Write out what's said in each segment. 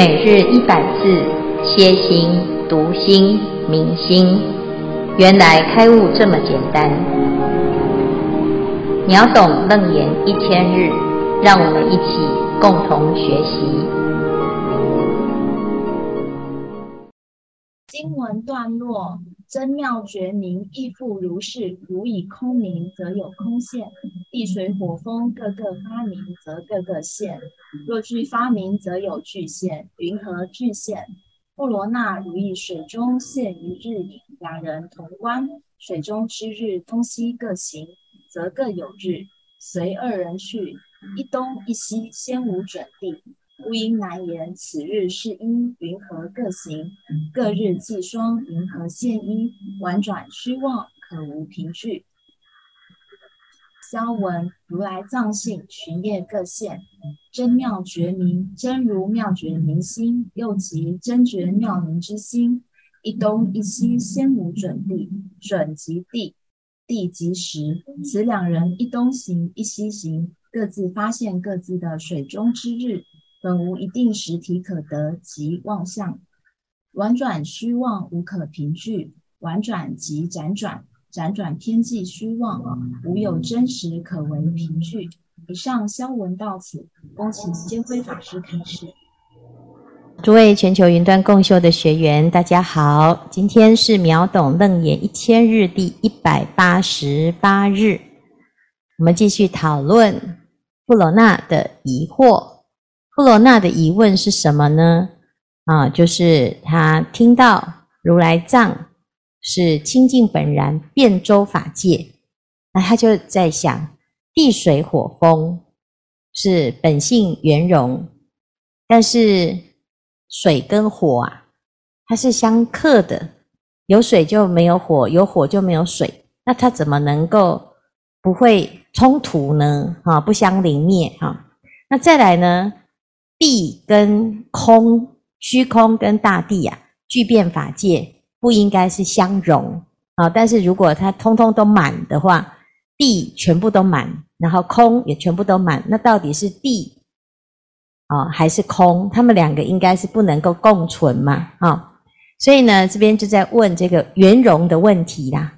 每日一百字，歇心、读心、明心，原来开悟这么简单。秒懂楞严一千日，让我们一起共同学习。经文段落。真妙绝明亦复如是，如以空明，则有空现；地水火风各个发明，则各个现。若俱发明，则有具现。云何具现？布罗那如意水中现一日影，两人同观，水中之日东西各行，则各有日。随二人去，一东一西，先无准地。无因难言，此日是因云何各行？各日既霜，云何现一？婉转虚妄，可无凭据。消文：如来藏性，群业各现，真妙觉明，真如妙觉明心，又即真觉妙明之心。一东一西，先无准地，准即地，地即时。此两人一东行，一西行，各自发现各自的水中之日。本无一定实体可得，即妄相。婉转虚妄，无可凭据。婉转即辗转，辗转偏计虚妄，无有真实可为凭据。以上消文到此，恭请见辉法师开示。诸位全球云端共修的学员，大家好，今天是秒懂楞严一千日第一百八十八日，我们继续讨论布罗纳的疑惑。布罗那的疑问是什么呢？啊，就是他听到如来藏是清净本然，遍周法界，那他就在想，地水火风是本性圆融，但是水跟火啊，它是相克的，有水就没有火，有火就没有水，那它怎么能够不会冲突呢？啊，不相凌灭哈。那再来呢？地跟空、虚空跟大地、啊，具变法界不应该是相容啊。但是如果它通通都满的话，地全部都满，然后空也全部都满，那到底是地啊还是空？他们两个应该是不能够共存嘛啊。所以呢，这边就在问这个圆融的问题啦。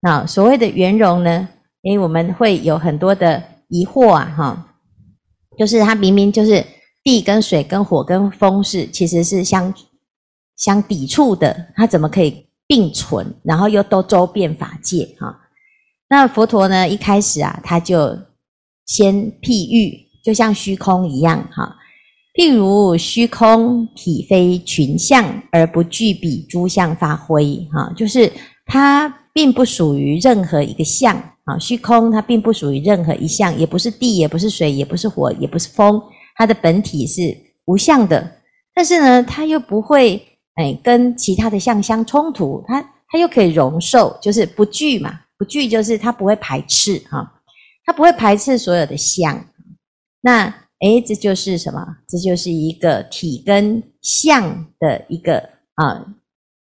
啊，所谓的圆融呢，因为我们会有很多的疑惑啊，哈，就是它明明就是。地跟水跟火跟风是其实是相相抵触的，它怎么可以并存？然后又都周遍法界哈？那佛陀呢？一开始啊，他就先譬喻，就像虚空一样哈。譬如虚空体非群相，而不具比诸相发挥哈，就是它并不属于任何一个相啊。虚空它并不属于任何一项，也不是地，也不是水，也不是火，也不是风。它的本体是无相的，但是呢，它又不会诶跟其他的相相冲突，它它又可以容受，就是不惧嘛，不惧就是它不会排斥哈，它不会排斥所有的相。那诶这就是什么？这就是一个体跟相的一个啊，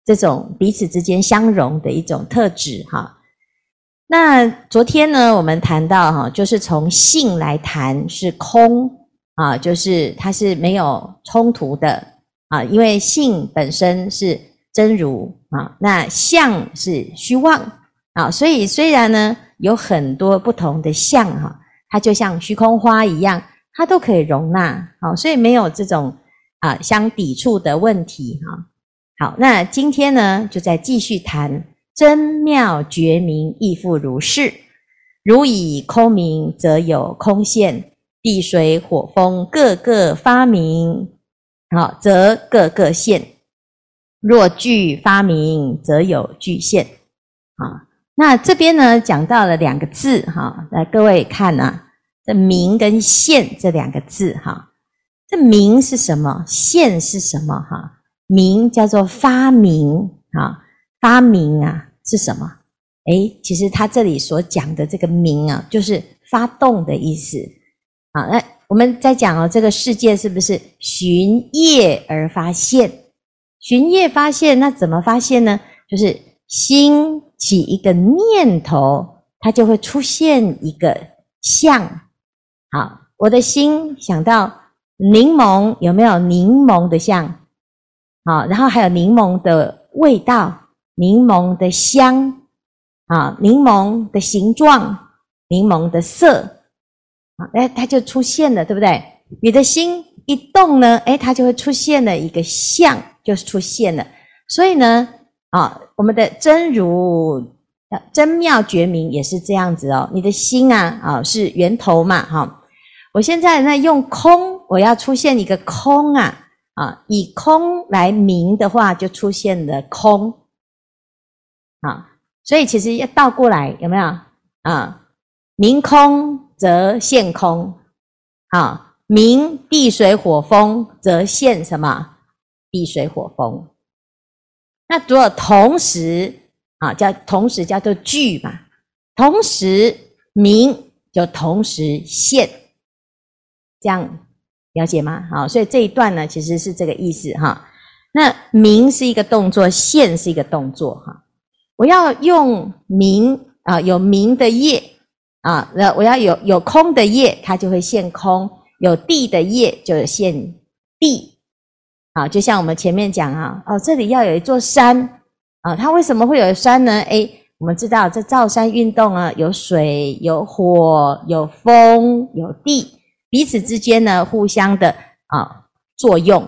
这种彼此之间相融的一种特质哈。那昨天呢，我们谈到哈，就是从性来谈是空。啊，就是它是没有冲突的啊，因为性本身是真如啊，那相是虚妄啊，所以虽然呢有很多不同的相哈，它就像虚空花一样，它都可以容纳，好，所以没有这种啊相抵触的问题哈。好，那今天呢就再继续谈真妙觉明亦复如是，如以空明，则有空现。地水火风各个发明，好，则各个现；若俱发明，则有俱现。啊，那这边呢讲到了两个字，哈，来各位看啊，这明跟现这两个字，哈，这明是什么？现是什么？哈，明叫做发明，啊，发明啊是什么？诶，其实他这里所讲的这个明啊，就是发动的意思。好，那我们在讲哦，这个世界是不是寻业而发现？寻业发现，那怎么发现呢？就是心起一个念头，它就会出现一个像。好，我的心想到柠檬有没有柠檬的像？好，然后还有柠檬的味道，柠檬的香，啊，柠檬的形状，柠檬的色，啊，哎，它就出现了，对不对？你的心一动呢，哎，它就会出现了一个相，就是出现了。所以呢，啊，我们的真如。真妙觉明也是这样子哦，你的心啊，啊是源头嘛，哈。我现在呢用空，我要出现一个空啊，啊，以空来明的话，就出现了空，啊，所以其实要倒过来，有没有啊？明空则现空，啊，明地水火风则现什么？地水火风。那如果同时。啊，叫同时叫做聚嘛，同时明就同时现，这样了解吗？好，所以这一段呢，其实是这个意思哈。那明是一个动作，现是一个动作哈。我要用明啊，有明的业啊，那我要有有空的业，它就会现空；有地的业就现地。啊，就像我们前面讲啊，哦，这里要有一座山。啊，它为什么会有山呢？诶，我们知道这造山运动啊，有水、有火、有风、有地，彼此之间呢互相的啊作用。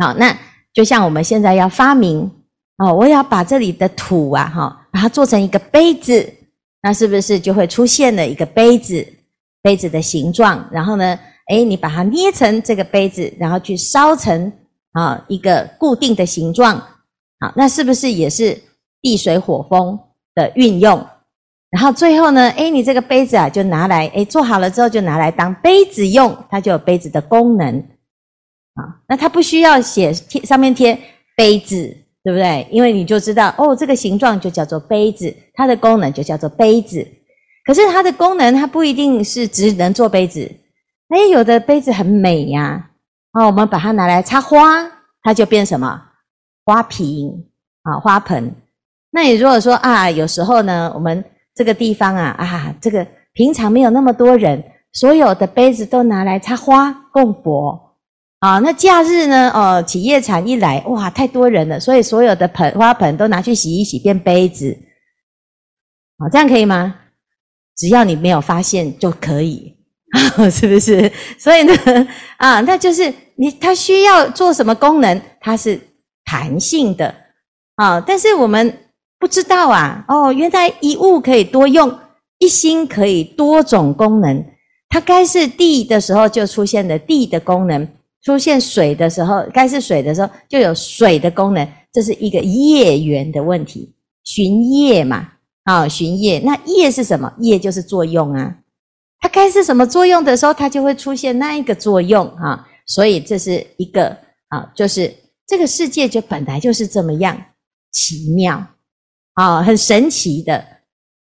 好，那就像我们现在要发明啊，我要把这里的土啊，哈，把它做成一个杯子，那是不是就会出现了一个杯子？杯子的形状，然后呢，诶，你把它捏成这个杯子，然后去烧成啊一个固定的形状。好，那是不是也是地水火风的运用？然后最后呢，诶，你这个杯子啊，就拿来，诶，做好了之后就拿来当杯子用，它就有杯子的功能。啊，那它不需要写贴上面贴杯子，对不对？因为你就知道，哦，这个形状就叫做杯子，它的功能就叫做杯子。可是它的功能，它不一定是只能做杯子。诶，有的杯子很美呀，啊，我们把它拿来插花，它就变什么？花瓶啊，花盆。那你如果说啊，有时候呢，我们这个地方啊啊，这个平常没有那么多人，所有的杯子都拿来插花供佛啊。那假日呢，哦，企业产一来，哇，太多人了，所以所有的盆花盆都拿去洗一洗，变杯子。好，这样可以吗？只要你没有发现就可以，是不是？所以呢，啊，那就是你它需要做什么功能，它是。弹性的啊，但是我们不知道啊。哦，原来一物可以多用，一心可以多种功能。它该是地的时候就出现了地的功能，出现水的时候，该是水的时候就有水的功能。这是一个业缘的问题，寻业嘛，啊，循业。那业是什么？业就是作用啊。它该是什么作用的时候，它就会出现那一个作用啊。所以这是一个啊，就是。这个世界就本来就是这么样奇妙啊，很神奇的。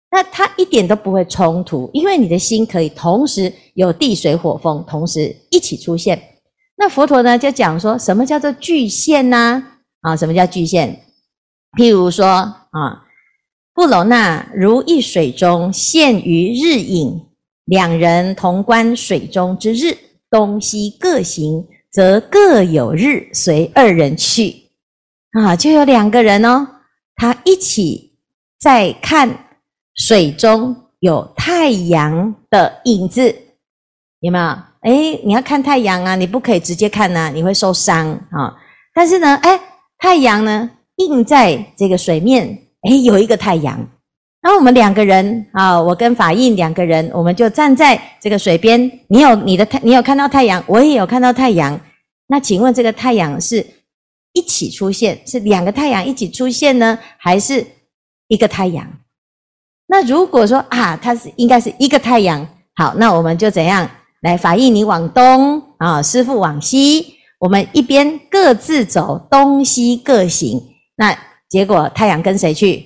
那它一点都不会冲突，因为你的心可以同时有地水火风，同时一起出现。那佛陀呢就讲说什么叫做具现呢？啊，什么叫具现？譬如说啊，布罗那如一水中现于日影，两人同观水中之日，东西各行。则各有日随二人去，啊，就有两个人哦，他一起在看水中有太阳的影子，有没有？诶，你要看太阳啊，你不可以直接看呐，你会受伤啊。但是呢，诶，太阳呢映在这个水面，诶，有一个太阳。那我们两个人啊，我跟法印两个人，我们就站在这个水边。你有你的太，你有看到太阳，我也有看到太阳。那请问这个太阳是一起出现，是两个太阳一起出现呢，还是一个太阳？那如果说啊，它是应该是一个太阳，好，那我们就怎样来？法印你往东啊，师父往西，我们一边各自走，东西各行。那结果太阳跟谁去？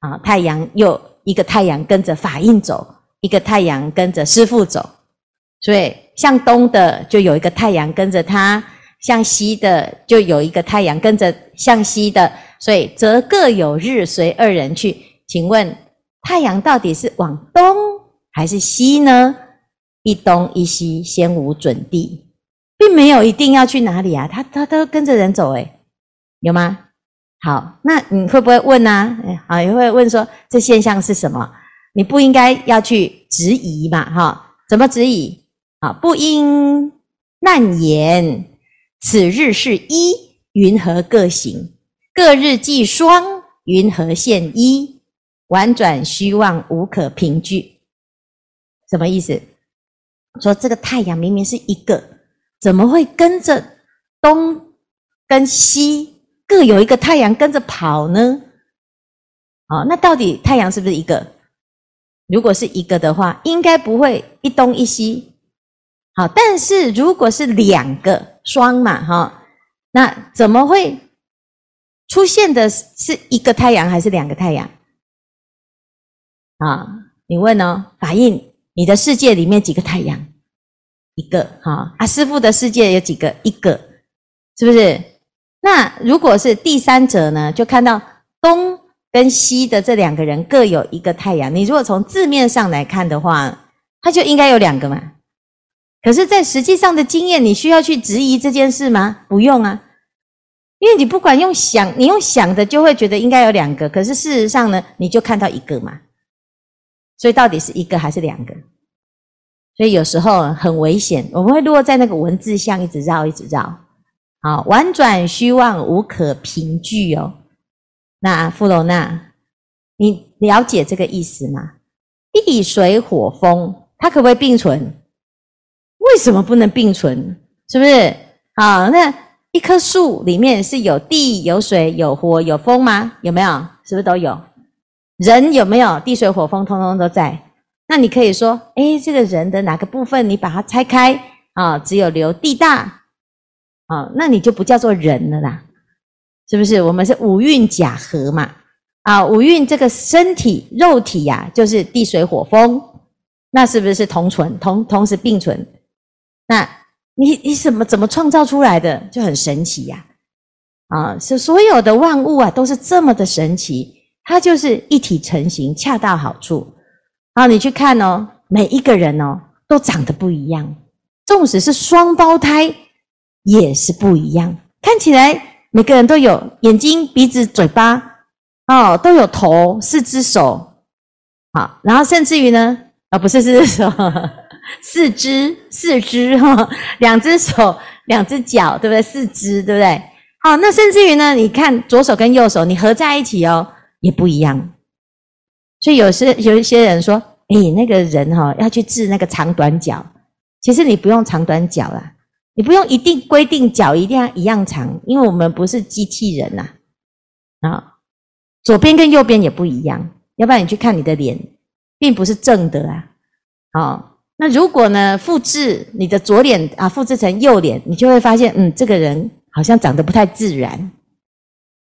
啊，太阳又一个太阳跟着法印走，一个太阳跟着师父走，所以向东的就有一个太阳跟着他，向西的就有一个太阳跟着向西的，所以则各有日随二人去。请问太阳到底是往东还是西呢？一东一西，先无准地，并没有一定要去哪里啊，他他都跟着人走，诶有吗？好，那你会不会问呢？好，也会问说这现象是什么？你不应该要去质疑嘛？哈，怎么质疑？啊，不应难言。此日是一，云何各行？各日既双，云何现一？宛转虚妄，无可凭据。什么意思？说这个太阳明明是一个，怎么会跟着东跟西？各有一个太阳跟着跑呢？哦，那到底太阳是不是一个？如果是一个的话，应该不会一东一西。好，但是如果是两个双嘛，哈，那怎么会出现的是一个太阳还是两个太阳？啊，你问哦，法印，你的世界里面几个太阳？一个，哈啊，师父的世界有几个？一个，是不是？那如果是第三者呢？就看到东跟西的这两个人各有一个太阳。你如果从字面上来看的话，它就应该有两个嘛。可是，在实际上的经验，你需要去质疑这件事吗？不用啊，因为你不管用想，你用想的就会觉得应该有两个。可是事实上呢，你就看到一个嘛。所以到底是一个还是两个？所以有时候很危险，我们会落在那个文字上一直绕，一直绕。好，婉转虚妄，无可凭据哦。那富罗娜，你了解这个意思吗？地水火风，它可不可以并存？为什么不能并存？是不是？好，那一棵树里面是有地、有水、有火、有风吗？有没有？是不是都有？人有没有？地水火风通通都在。那你可以说，诶，这个人的哪个部分你把它拆开啊？只有留地大。啊，那你就不叫做人了啦，是不是？我们是五蕴假合嘛，啊，五蕴这个身体肉体呀、啊，就是地水火风，那是不是同存同同时并存？那你你怎么怎么创造出来的？就很神奇呀、啊！啊，是所有的万物啊，都是这么的神奇，它就是一体成型，恰到好处。啊，你去看哦，每一个人哦，都长得不一样，纵使是双胞胎。也是不一样，看起来每个人都有眼睛、鼻子、嘴巴，哦，都有头、四只手，好，然后甚至于呢，啊、哦，不是四只手，四只、四只哈，两只手、两只脚，对不对？四只，对不对？好，那甚至于呢，你看左手跟右手，你合在一起哦，也不一样。所以有些有一些人说，哎，那个人哈、哦、要去治那个长短脚，其实你不用长短脚啦。你不用一定规定脚一定要一样长，因为我们不是机器人呐。啊，左边跟右边也不一样，要不然你去看你的脸，并不是正的啊。好，那如果呢，复制你的左脸啊，复制成右脸，你就会发现，嗯，这个人好像长得不太自然。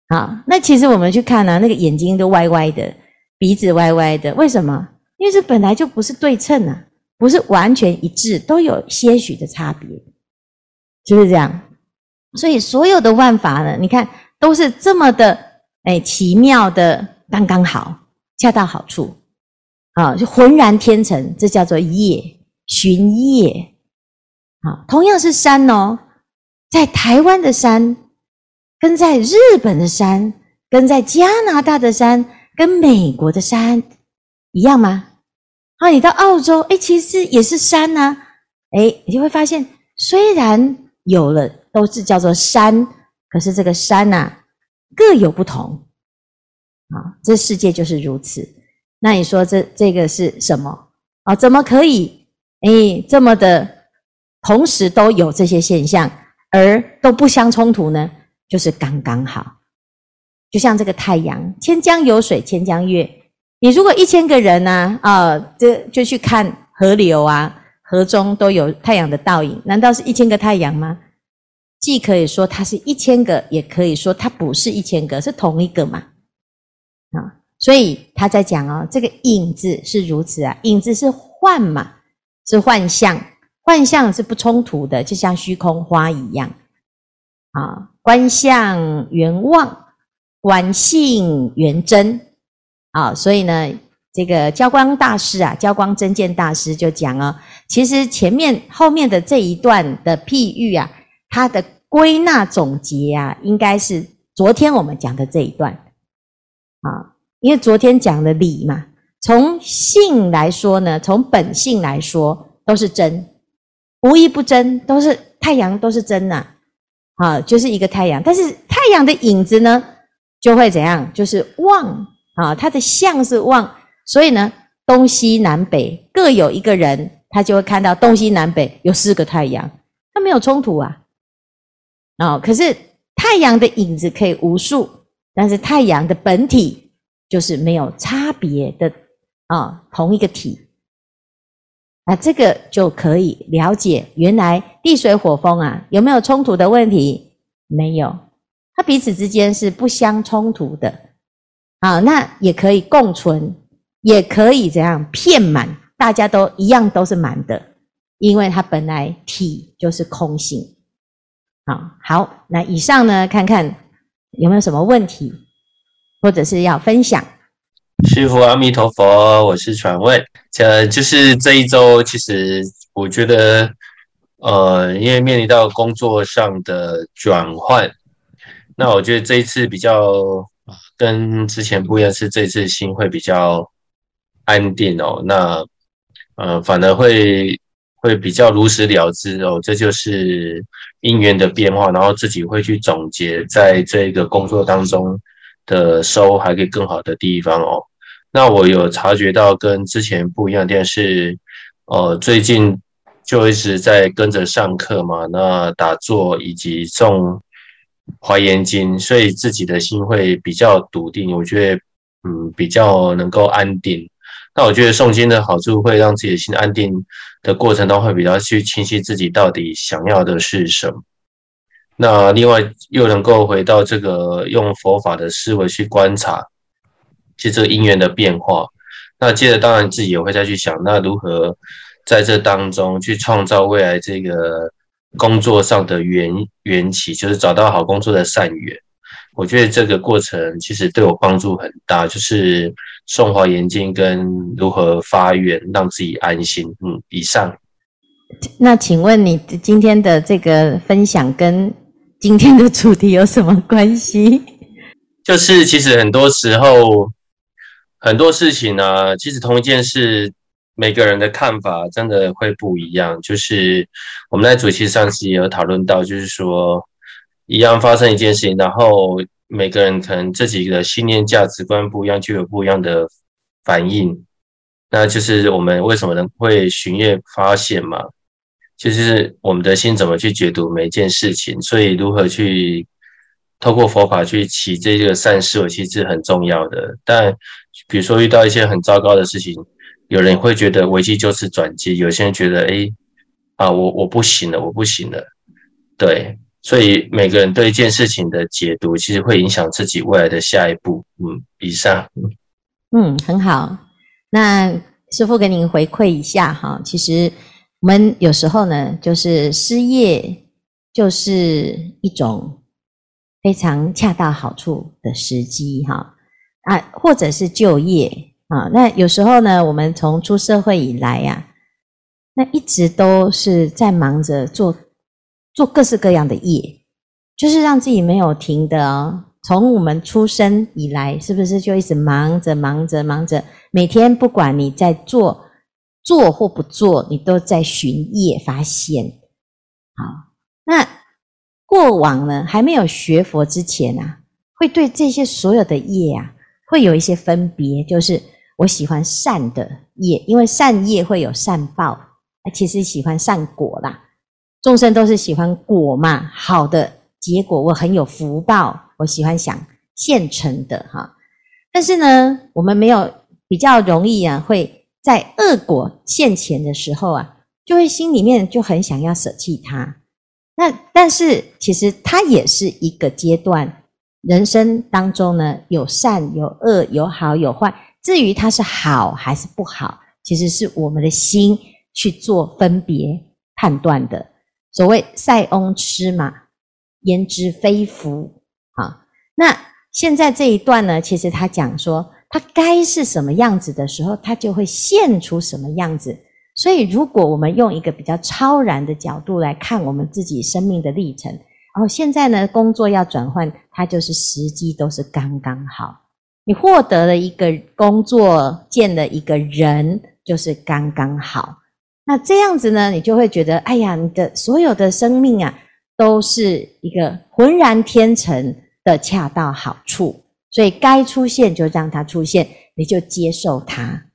好，那其实我们去看呢，那个眼睛都歪歪的，鼻子歪歪的，为什么？因为这本来就不是对称啊，不是完全一致，都有些许的差别。是不是这样？所以所有的万法呢，你看都是这么的哎奇妙的，刚刚好，恰到好处啊，就浑然天成，这叫做业，循业啊。同样是山哦，在台湾的山，跟在日本的山，跟在加拿大的山，跟美国的山一样吗？啊，你到澳洲，哎，其实也是山呐，哎，你就会发现，虽然。有了都是叫做山，可是这个山呐、啊、各有不同啊，这世界就是如此。那你说这这个是什么啊？怎么可以哎这么的同时都有这些现象，而都不相冲突呢？就是刚刚好，就像这个太阳，千江有水千江月。你如果一千个人呢，啊，这就去看河流啊。河中都有太阳的倒影，难道是一千个太阳吗？既可以说它是一千个，也可以说它不是一千个，是同一个嘛？啊，所以他在讲哦，这个影子是如此啊，影子是幻嘛，是幻象，幻象是不冲突的，就像虚空花一样啊。观相圆妄，观性圆真啊，所以呢，这个教光大师啊，教光真见大师就讲哦，其实前面后面的这一段的譬喻啊，它的归纳总结啊，应该是昨天我们讲的这一段啊，因为昨天讲的理嘛，从性来说呢，从本性来说都是真，无一不真，都是太阳都是真呐，啊，就是一个太阳，但是太阳的影子呢，就会怎样？就是旺啊，它的相是旺。所以呢，东西南北各有一个人，他就会看到东西南北有四个太阳，他没有冲突啊。哦，可是太阳的影子可以无数，但是太阳的本体就是没有差别的啊，同一个体。那这个就可以了解，原来地水火风啊，有没有冲突的问题？没有，它彼此之间是不相冲突的。啊，那也可以共存。也可以怎样遍满，大家都一样都是满的，因为它本来体就是空性。好，好，那以上呢，看看有没有什么问题，或者是要分享。师父阿弥陀佛，我是传问，呃，就是这一周，其实我觉得，呃，因为面临到工作上的转换，那我觉得这一次比较跟之前不一样，是这次心会比较。安定哦，那呃，反而会会比较如实了之哦，这就是因缘的变化，然后自己会去总结在这个工作当中的收还可以更好的地方哦。那我有察觉到跟之前不一样的点是，呃，最近就一直在跟着上课嘛，那打坐以及诵华严经，所以自己的心会比较笃定，我觉得嗯比较能够安定。那我觉得诵经的好处会让自己的心安定的过程中会比较去清晰自己到底想要的是什么。那另外又能够回到这个用佛法的思维去观察，其实这个因缘的变化。那接着当然自己也会再去想，那如何在这当中去创造未来这个工作上的缘缘起，就是找到好工作的善缘。我觉得这个过程其实对我帮助很大，就是送华严经跟如何发愿让自己安心。嗯，以上。那请问你今天的这个分享跟今天的主题有什么关系？就是其实很多时候很多事情呢、啊，其实同一件事，每个人的看法真的会不一样。就是我们在主题上是也有讨论到，就是说。一样发生一件事情，然后每个人可能自己的信念、价值观不一样，就有不一样的反应。那就是我们为什么能会巡业发现嘛？就是我们的心怎么去解读每一件事情，所以如何去透过佛法去起这个善思维，其实是很重要的。但比如说遇到一些很糟糕的事情，有人会觉得危机就是转机，有些人觉得哎啊，我我不行了，我不行了，对。所以每个人对一件事情的解读，其实会影响自己未来的下一步。嗯，以上。嗯，很好。那师傅给您回馈一下哈，其实我们有时候呢，就是失业，就是一种非常恰到好处的时机哈啊，或者是就业啊。那有时候呢，我们从出社会以来呀，那一直都是在忙着做。做各式各样的业，就是让自己没有停的哦。从我们出生以来，是不是就一直忙着忙着忙着？每天不管你在做做或不做，你都在寻业发现。好，那过往呢，还没有学佛之前啊，会对这些所有的业啊，会有一些分别。就是我喜欢善的业，因为善业会有善报，其实喜欢善果啦。众生都是喜欢果嘛，好的结果，我很有福报，我喜欢想现成的哈。但是呢，我们没有比较容易啊，会在恶果现前的时候啊，就会心里面就很想要舍弃它。那但是其实它也是一个阶段，人生当中呢，有善有恶，有好有坏。至于它是好还是不好，其实是我们的心去做分别判断的。所谓塞翁失马，焉知非福啊？那现在这一段呢，其实他讲说，它该是什么样子的时候，它就会现出什么样子。所以，如果我们用一个比较超然的角度来看我们自己生命的历程，然后现在呢，工作要转换，它就是时机都是刚刚好。你获得了一个工作，见了一个人，就是刚刚好。那这样子呢，你就会觉得，哎呀，你的所有的生命啊，都是一个浑然天成的恰到好处。所以该出现就让它出现，你就接受它。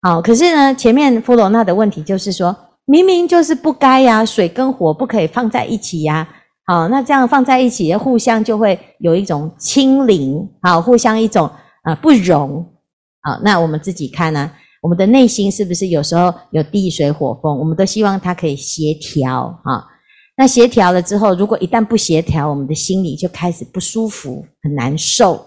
好，可是呢，前面弗罗纳的问题就是说，明明就是不该呀，水跟火不可以放在一起呀。好，那这样放在一起，互相就会有一种清零，好，互相一种啊不容。好，那我们自己看呢，我们的内心是不是有时候有地水火风？我们都希望它可以协调啊。那协调了之后，如果一旦不协调，我们的心里就开始不舒服，很难受。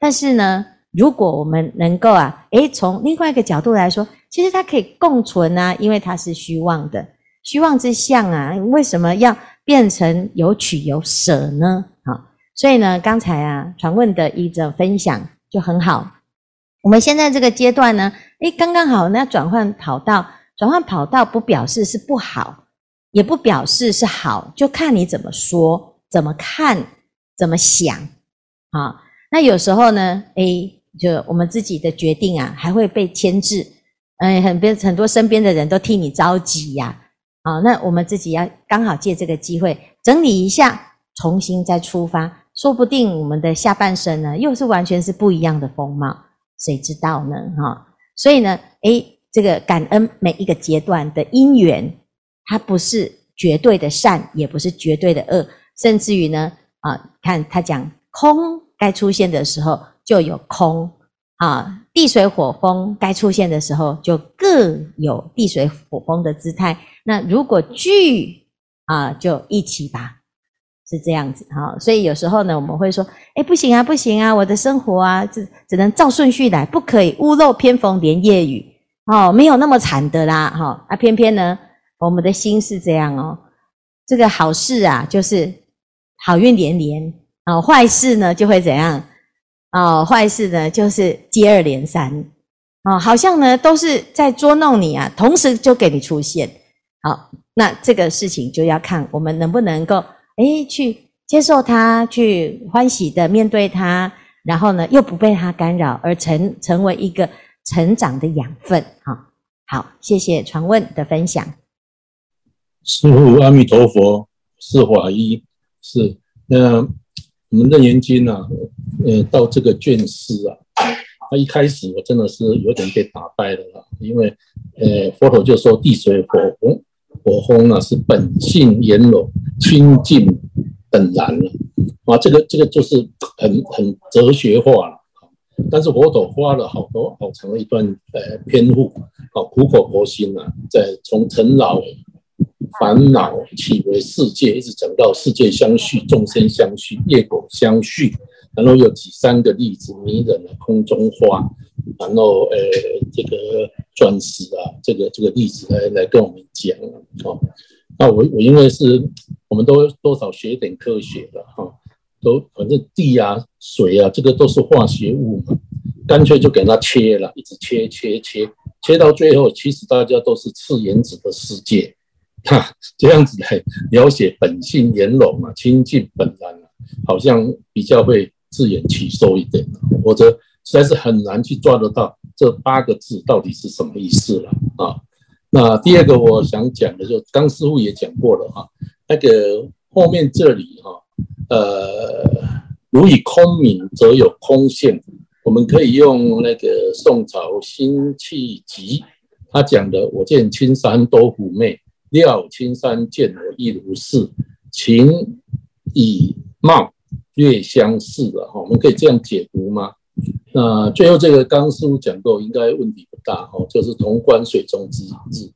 但是呢，如果我们能够啊，诶，从另外一个角度来说，其实它可以共存啊，因为它是虚妄的，虚妄之相啊，为什么要变成有取有舍呢？好，所以呢，刚才啊，传问的一个分享就很好。我们现在这个阶段呢，诶，刚刚好，那转换跑道，转换跑道不表示是不好，也不表示是好，就看你怎么说、怎么看、怎么想啊。那有时候呢，诶，就我们自己的决定啊，还会被牵制，嗯，很多很多身边的人都替你着急呀，啊，那我们自己要刚好借这个机会整理一下，重新再出发，说不定我们的下半生呢，又是完全是不一样的风貌，谁知道呢？哈，所以呢，诶，这个感恩每一个阶段的因缘，它不是绝对的善，也不是绝对的恶，甚至于呢，啊，看他讲空。该出现的时候就有空啊，地水火风该出现的时候就各有地水火风的姿态。那如果聚啊，就一起吧，是这样子哈。所以有时候呢，我们会说，哎，不行啊，不行啊，我的生活啊，只只能照顺序来，不可以屋漏偏逢连夜雨哦，没有那么惨的啦哈。啊，偏偏呢，我们的心是这样哦，这个好事啊，就是好运连连。啊，坏事呢就会怎样？啊，坏事呢就是接二连三，啊，好像呢都是在捉弄你啊，同时就给你出现。好，那这个事情就要看我们能不能够，诶，去接受它，去欢喜的面对它，然后呢又不被它干扰，而成成为一个成长的养分。哈，好，谢谢传问的分享。师父阿弥陀佛，是法医，是那。我们《楞严经》啊，呃，到这个卷四啊，他一开始我真的是有点被打败了啦，因为，呃，佛陀就说地水火风，火风呢是本性圆融、清净本然了，啊，这个这个就是很很哲学化了。但是佛陀花了好多好长的一段呃篇幅，啊，苦口婆心啊，在从尘劳。烦恼起为世界，一直讲到世界相续，众生相续，业果相续，然后有几三个例子，迷人的空中花，然后呃这个钻石啊，这个这个例子来来跟我们讲哦。那我我因为是我们都多少学一点科学的哈，都反正地啊水啊这个都是化学物嘛，干脆就给它切了，一直切切切切到最后，其实大家都是次原子的世界。哈，这样子来描写本性圆融嘛，清净本然啊，好像比较会自圆其说一点，否则实在是很难去抓得到这八个字到底是什么意思了啊。那第二个我想讲的，就刚师傅也讲过了哈，那个后面这里哈，呃，如以空明，则有空现。我们可以用那个宋朝辛弃疾他讲的：“我见青山多妩媚。”料青山见我亦如是，情以貌略相似的哈，我们可以这样解读吗？那最后这个刚师傅讲过，应该问题大哦，就是潼关水中之日，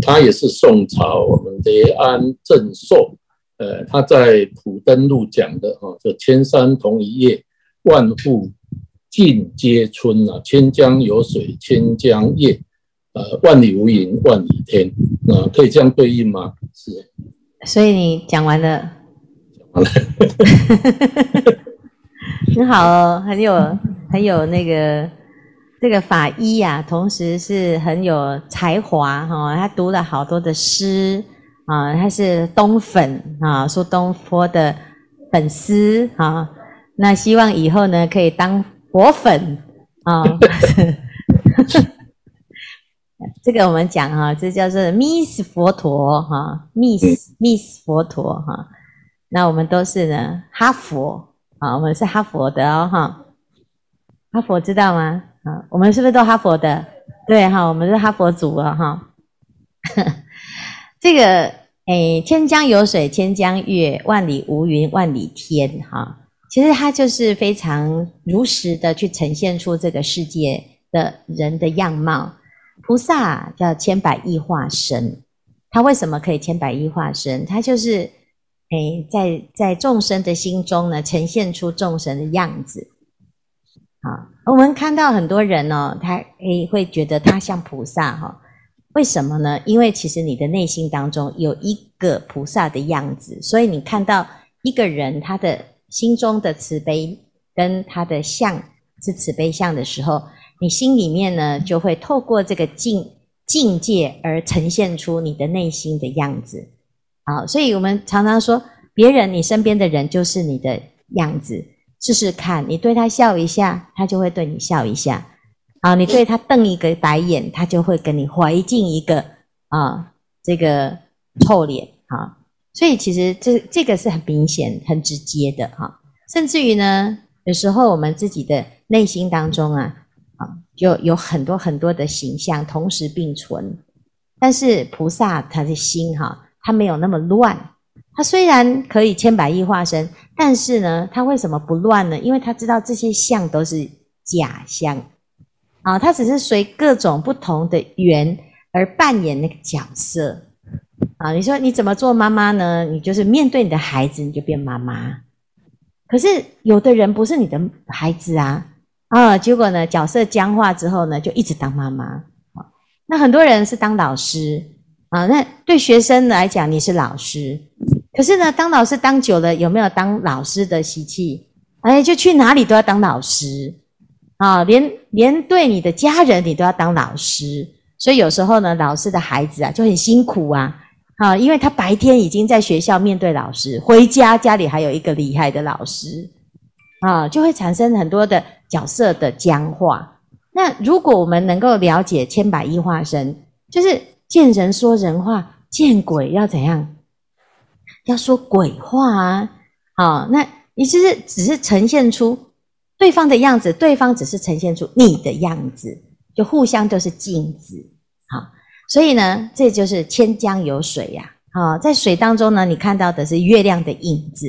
他也是宋朝我们雷安正寿，呃，他在普灯录讲的哈，就千山同一叶，万户尽皆春啊，千江有水千江夜。呃，万里无云万里天，那、呃、可以这样对应吗？是。所以你讲完了。讲完了。很好哦，很有很有那个这个法医呀、啊，同时是很有才华哈、哦，他读了好多的诗啊，他是东粉啊，苏东坡的粉丝啊，那希望以后呢可以当佛粉啊。这个我们讲哈，这叫做 Miss 佛陀哈，Miss Miss 佛陀哈。那我们都是呢哈佛啊，我们是哈佛的哦哈。哈佛知道吗？啊，我们是不是都哈佛的？对哈，我们是哈佛族啊哈。这个诶，千江有水千江月，万里无云万里天哈。其实它就是非常如实的去呈现出这个世界的人的样貌。菩萨叫千百亿化身，他为什么可以千百亿化身？他就是诶，在在众生的心中呢，呈现出众生的样子。好，我们看到很多人呢，他诶会觉得他像菩萨哈？为什么呢？因为其实你的内心当中有一个菩萨的样子，所以你看到一个人他的心中的慈悲跟他的相是慈悲相的时候。你心里面呢，就会透过这个境境界而呈现出你的内心的样子。好，所以我们常常说，别人你身边的人就是你的样子。试试看，你对他笑一下，他就会对你笑一下。啊，你对他瞪一个白眼，他就会跟你回敬一个啊这个臭脸。啊，所以其实这这个是很明显、很直接的哈。甚至于呢，有时候我们自己的内心当中啊啊。就有很多很多的形象同时并存，但是菩萨他的心哈，他没有那么乱。他虽然可以千百亿化身，但是呢，他为什么不乱呢？因为他知道这些相都是假相啊，他只是随各种不同的缘而扮演那个角色啊。你说你怎么做妈妈呢？你就是面对你的孩子，你就变妈妈。可是有的人不是你的孩子啊。啊，结果呢，角色僵化之后呢，就一直当妈妈。那很多人是当老师啊，那对学生来讲，你是老师。可是呢，当老师当久了，有没有当老师的习气？哎，就去哪里都要当老师啊，连连对你的家人，你都要当老师。所以有时候呢，老师的孩子啊，就很辛苦啊，啊，因为他白天已经在学校面对老师，回家家里还有一个厉害的老师。啊，就会产生很多的角色的僵化。那如果我们能够了解千百亿化身，就是见人说人话，见鬼要怎样？要说鬼话啊！好，那你其实只是呈现出对方的样子，对方只是呈现出你的样子，就互相都是镜子。好，所以呢，这就是千江有水呀。好，在水当中呢，你看到的是月亮的影子。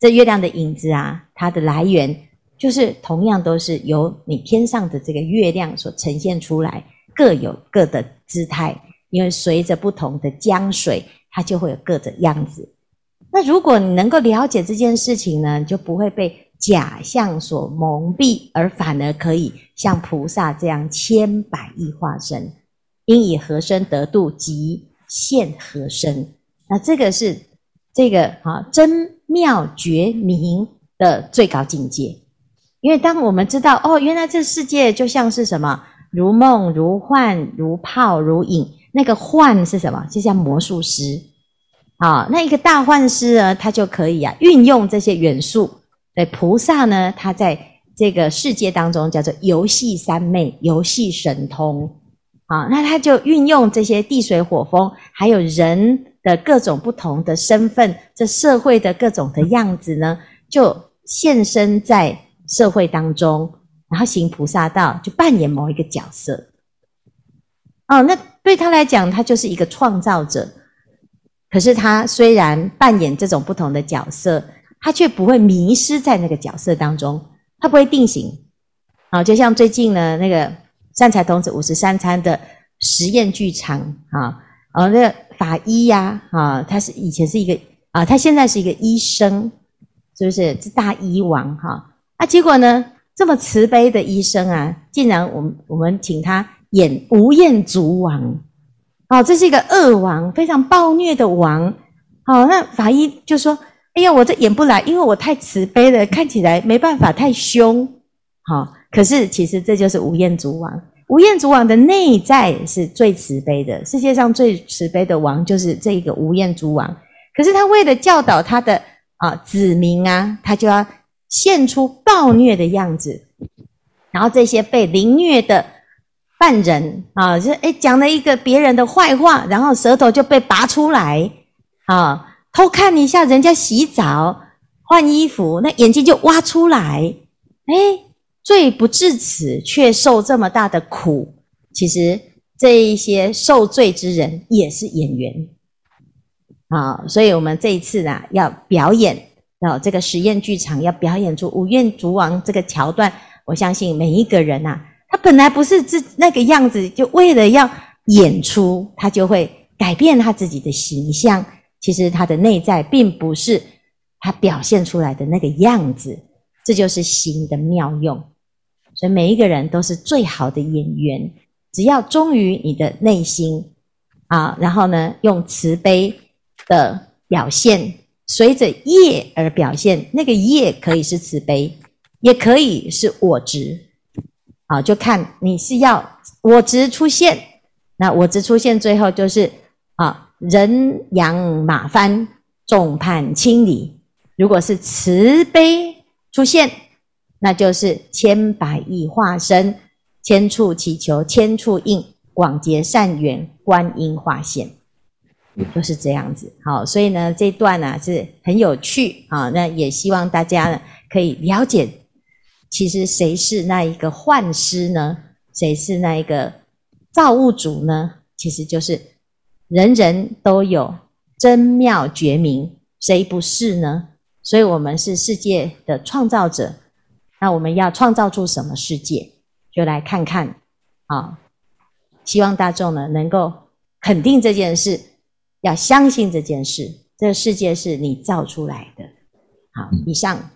这月亮的影子啊，它的来源就是同样都是由你天上的这个月亮所呈现出来，各有各的姿态。因为随着不同的江水，它就会有各的样子。那如果你能够了解这件事情呢，就不会被假象所蒙蔽，而反而可以像菩萨这样千百亿化身，应以何身得度，即现何身。那这个是这个啊真。妙觉明的最高境界，因为当我们知道哦，原来这世界就像是什么，如梦如幻，如泡如影。那个幻是什么？就像魔术师啊，那一个大幻师呢，他就可以啊运用这些元素。对，菩萨呢，他在这个世界当中叫做游戏三昧，游戏神通啊，那他就运用这些地水火风，还有人。的各种不同的身份，这社会的各种的样子呢，就现身在社会当中，然后行菩萨道，就扮演某一个角色。哦，那对他来讲，他就是一个创造者。可是他虽然扮演这种不同的角色，他却不会迷失在那个角色当中，他不会定型。啊，就像最近呢，那个善财童子五十三参的实验剧场啊，哦，那个。法医呀，啊，他是以前是一个啊，他现在是一个医生，是不是？是大医王哈啊，结果呢，这么慈悲的医生啊，竟然我们我们请他演吴彦祖王，哦，这是一个恶王，非常暴虐的王。好，那法医就说：“哎呀，我这演不来，因为我太慈悲了，看起来没办法，太凶。”好，可是其实这就是无厌足王。无厌足王的内在是最慈悲的，世界上最慈悲的王就是这个无厌足王。可是他为了教导他的啊子民啊，他就要现出暴虐的样子，然后这些被凌虐的犯人啊，就诶讲了一个别人的坏话，然后舌头就被拔出来啊，偷看一下人家洗澡换衣服，那眼睛就挖出来，诶罪不至此，却受这么大的苦。其实这一些受罪之人也是演员啊，所以我们这一次呢，要表演到这个实验剧场，要表演出无厌足王这个桥段。我相信每一个人呐，他本来不是这那个样子，就为了要演出，他就会改变他自己的形象。其实他的内在并不是他表现出来的那个样子，这就是心的妙用。所以每一个人都是最好的演员，只要忠于你的内心啊，然后呢，用慈悲的表现，随着业而表现。那个业可以是慈悲，也可以是我执，啊，就看你是要我执出现，那我执出现最后就是啊，人仰马翻，众叛亲离。如果是慈悲出现。那就是千百亿化身，千处祈求，千处应，广结善缘，观音化现，就是这样子。好，所以呢，这段呢、啊、是很有趣啊。那也希望大家呢可以了解，其实谁是那一个幻师呢？谁是那一个造物主呢？其实就是人人都有真妙觉明，谁不是呢？所以我们是世界的创造者。那我们要创造出什么世界？就来看看啊！希望大众呢能够肯定这件事，要相信这件事。这个世界是你造出来的。好，以上。